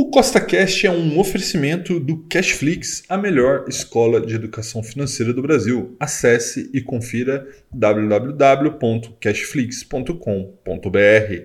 O CostaCast é um oferecimento do Cashflix, a melhor escola de educação financeira do Brasil. Acesse e confira www.cashflix.com.br.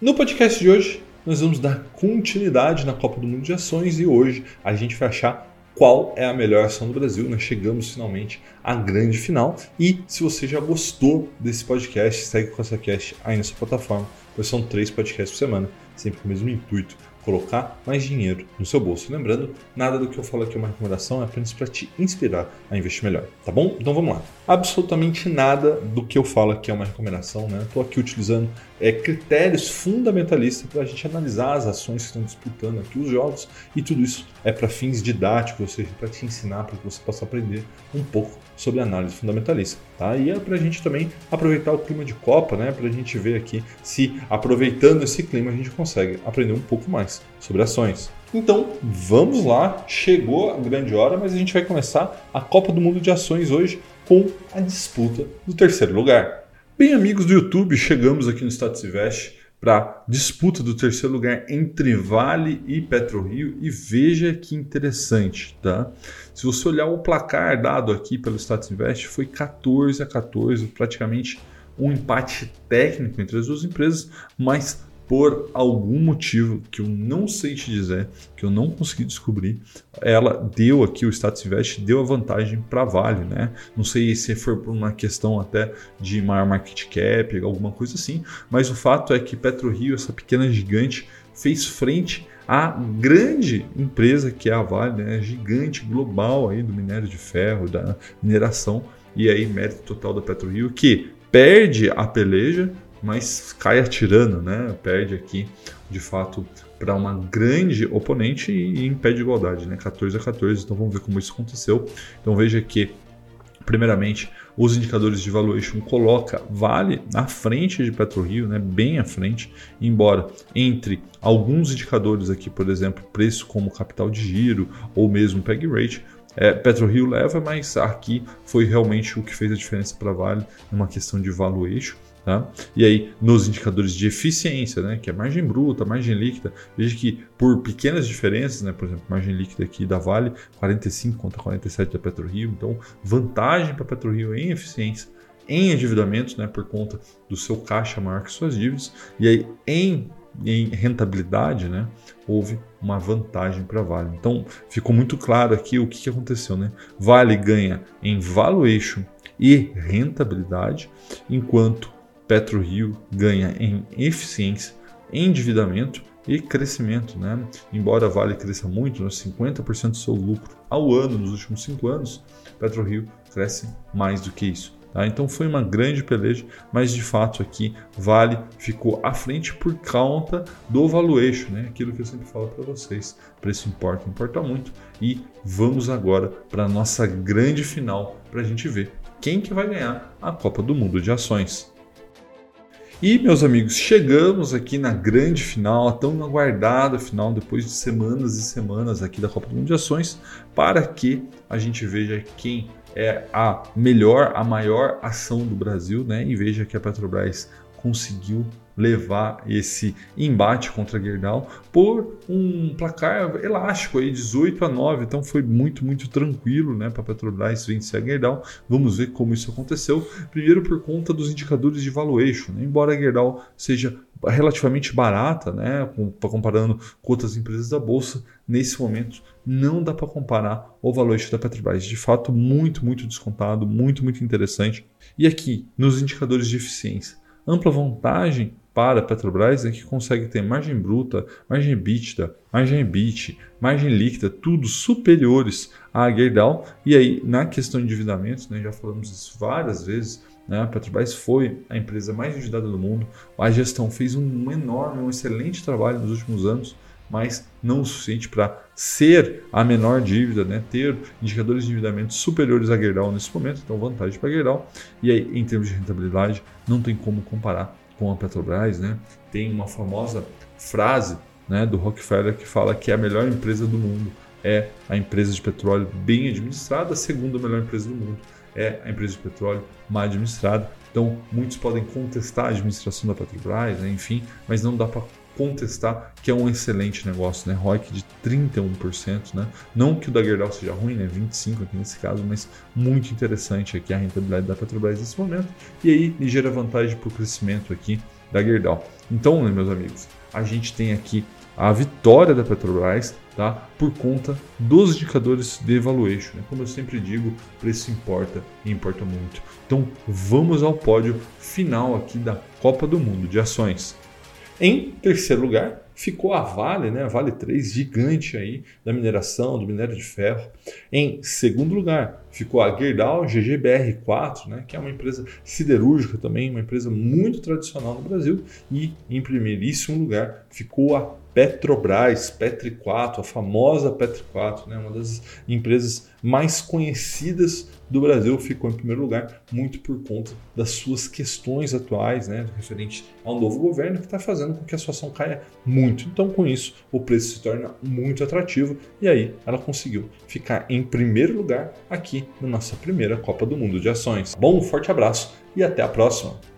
No podcast de hoje, nós vamos dar continuidade na Copa do Mundo de Ações e hoje a gente vai achar qual é a melhor ação do Brasil. Nós chegamos finalmente à grande final. E se você já gostou desse podcast, segue o CostaCast aí na sua plataforma, pois são três podcasts por semana, sempre com o mesmo intuito colocar mais dinheiro no seu bolso. Lembrando, nada do que eu falo aqui é uma recomendação, é apenas para te inspirar a investir melhor, tá bom? Então vamos lá. Absolutamente nada do que eu falo aqui é uma recomendação, né? Estou aqui utilizando é, critérios fundamentalistas para a gente analisar as ações que estão disputando aqui os jogos e tudo isso é para fins didáticos, ou seja, para te ensinar, para que você possa aprender um pouco sobre análise fundamentalista. Tá? E é para a gente também aproveitar o clima de Copa, né? para a gente ver aqui se aproveitando esse clima a gente consegue aprender um pouco mais sobre ações. Então vamos lá, chegou a grande hora, mas a gente vai começar a Copa do Mundo de Ações hoje com a disputa do terceiro lugar. Bem, amigos do YouTube, chegamos aqui no Status Invest para disputa do terceiro lugar entre Vale e PetroRio e veja que interessante, tá? Se você olhar o placar dado aqui pelo Status Invest, foi 14 a 14, praticamente um empate técnico entre as duas empresas, mas por algum motivo que eu não sei te dizer, que eu não consegui descobrir, ela deu aqui, o Status Invest deu a vantagem para a Vale, né? Não sei se foi por uma questão até de maior market cap, alguma coisa assim, mas o fato é que PetroRio, essa pequena gigante, fez frente à grande empresa que é a Vale, né? Gigante global aí do minério de ferro, da mineração, e aí mérito total da PetroRio, que perde a peleja, mas cai atirando, né? Perde aqui, de fato, para uma grande oponente e, impede igualdade, né? 14 a 14. Então vamos ver como isso aconteceu. Então veja que Primeiramente, os indicadores de valuation coloca Vale na frente de PetroRio, né, bem à frente, embora entre alguns indicadores aqui, por exemplo, preço como capital de giro ou mesmo PEG rate, é, PetroRio leva, mas aqui foi realmente o que fez a diferença para Vale numa questão de valuation. Tá? E aí, nos indicadores de eficiência, né, que é margem bruta, margem líquida, veja que por pequenas diferenças, né, por exemplo, margem líquida aqui da Vale, 45 contra 47 da PetroRio, então vantagem para a PetroRio em eficiência, em endividamento, né, por conta do seu caixa maior que suas dívidas, e aí em, em rentabilidade, né, houve uma vantagem para Vale. Então ficou muito claro aqui o que, que aconteceu, né? Vale ganha em valuation e rentabilidade, enquanto PetroRio ganha em eficiência, endividamento e crescimento. Né? Embora a Vale cresça muito, né, 50% do seu lucro ao ano nos últimos 5 anos, PetroRio cresce mais do que isso. Tá? Então foi uma grande peleja, mas de fato aqui Vale ficou à frente por conta do valuation, né? aquilo que eu sempre falo para vocês. Preço importa, importa muito. E vamos agora para a nossa grande final para a gente ver quem que vai ganhar a Copa do Mundo de Ações. E, meus amigos, chegamos aqui na grande final, a tão aguardada final, depois de semanas e semanas aqui da Copa do Mundo de Ações, para que a gente veja quem é a melhor, a maior ação do Brasil, né? E veja que a Petrobras conseguiu levar esse embate contra Gerdau por um placar elástico aí 18 a 9, então foi muito muito tranquilo, né, para Petrobras vencer a Gerdau. Vamos ver como isso aconteceu. Primeiro por conta dos indicadores de valuation, né? embora a Gerdau seja relativamente barata, né, comparando com outras empresas da bolsa, nesse momento não dá para comparar o valuation da Petrobras. De fato, muito muito descontado, muito muito interessante. E aqui nos indicadores de eficiência ampla vantagem para a Petrobras é que consegue ter margem bruta, margem EBITDA, margem EBIT, margem líquida, tudo superiores à Gerdau. E aí, na questão de endividamentos, né, já falamos isso várias vezes, né, a Petrobras foi a empresa mais endividada do mundo. A gestão fez um enorme, um excelente trabalho nos últimos anos, mas não o suficiente para ser a menor dívida, né? ter indicadores de endividamento superiores à Gerdau nesse momento, então vantagem para a Gerdau. E aí, em termos de rentabilidade, não tem como comparar com a Petrobras. Né? Tem uma famosa frase né, do Rockefeller que fala que a melhor empresa do mundo é a empresa de petróleo bem administrada, a segunda melhor empresa do mundo é a empresa de petróleo mal administrada. Então, muitos podem contestar a administração da Petrobras, né, enfim, mas não dá para contestar que é um excelente negócio, né? ROIC de 31%, né? Não que o da Gerdau seja ruim, né? 25 aqui nesse caso, mas muito interessante aqui a rentabilidade da Petrobras nesse momento. E aí, ligeira vantagem para o crescimento aqui da Gerdau. Então, né, meus amigos, a gente tem aqui a vitória da Petrobras tá? por conta dos indicadores de valuation. Né? Como eu sempre digo, preço importa e importa muito. Então vamos ao pódio final aqui da Copa do Mundo de ações. Em terceiro lugar, ficou a Vale, né? A Vale 3, gigante aí da mineração, do minério de ferro. Em segundo lugar, ficou a Gerdau GGBR4, né? Que é uma empresa siderúrgica também, uma empresa muito tradicional no Brasil. E em primeiríssimo lugar, ficou a Petrobras, Petri 4, a famosa Petri 4, né, uma das empresas mais conhecidas do Brasil, ficou em primeiro lugar, muito por conta das suas questões atuais, né, referente ao novo governo, que está fazendo com que a situação caia muito. Então, com isso, o preço se torna muito atrativo e aí ela conseguiu ficar em primeiro lugar aqui na nossa primeira Copa do Mundo de Ações. Bom, um forte abraço e até a próxima!